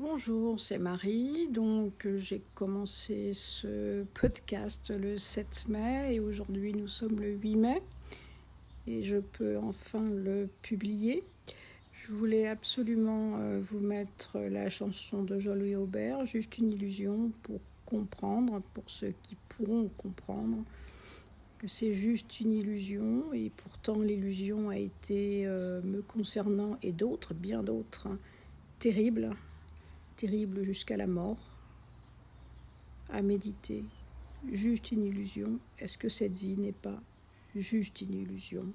Bonjour, c'est Marie. Donc, euh, j'ai commencé ce podcast le 7 mai et aujourd'hui nous sommes le 8 mai et je peux enfin le publier. Je voulais absolument euh, vous mettre la chanson de Jean-Louis Aubert, juste une illusion pour comprendre, pour ceux qui pourront comprendre que c'est juste une illusion et pourtant l'illusion a été euh, me concernant et d'autres, bien d'autres, hein, terrible terrible jusqu'à la mort, à méditer, juste une illusion. Est-ce que cette vie n'est pas juste une illusion?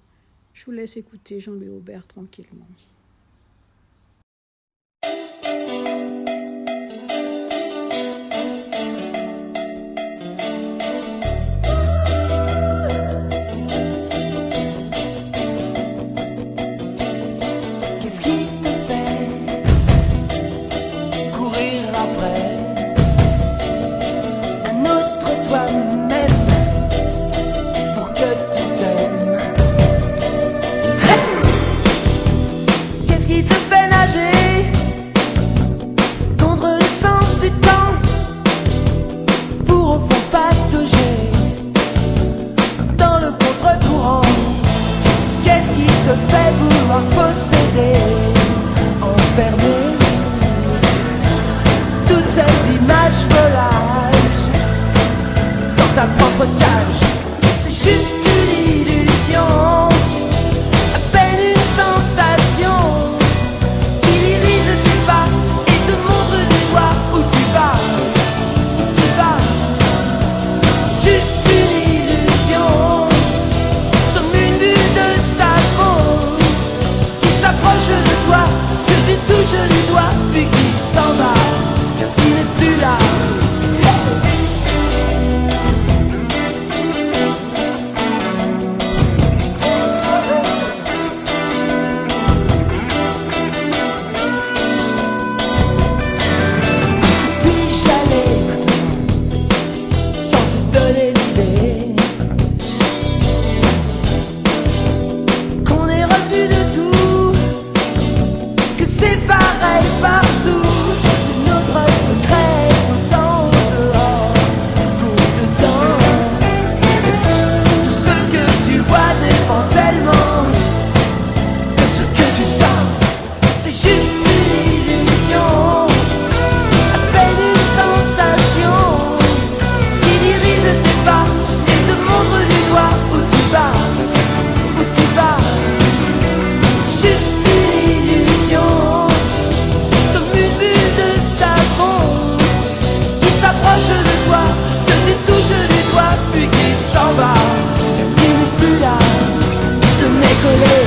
Je vous laisse écouter Jean-Louis Aubert tranquillement. après. Un autre toi cool.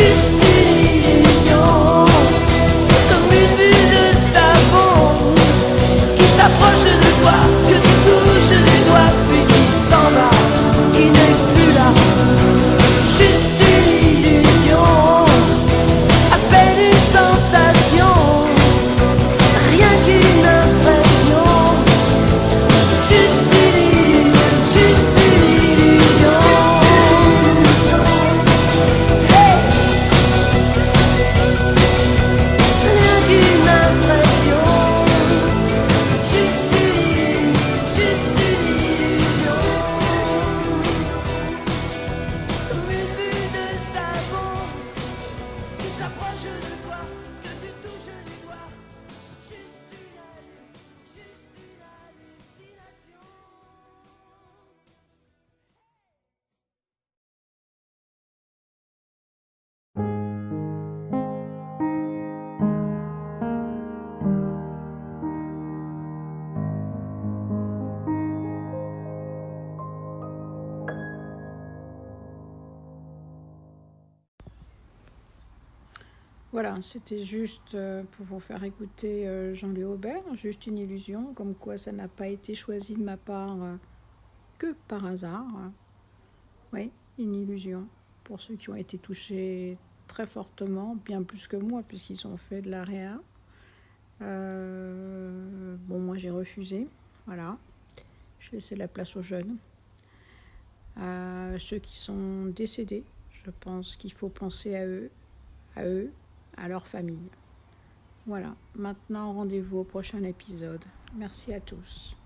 just Voilà, c'était juste euh, pour vous faire écouter euh, Jean-Louis Aubert, juste une illusion, comme quoi ça n'a pas été choisi de ma part euh, que par hasard. Oui, une illusion pour ceux qui ont été touchés très fortement, bien plus que moi, puisqu'ils ont fait de la réa. bon, moi j'ai refusé, voilà. Je laissais la place aux jeunes. ceux qui sont décédés, je pense qu'il faut penser à eux, à eux, à leur famille. Voilà, maintenant rendez-vous au prochain épisode. Merci à tous.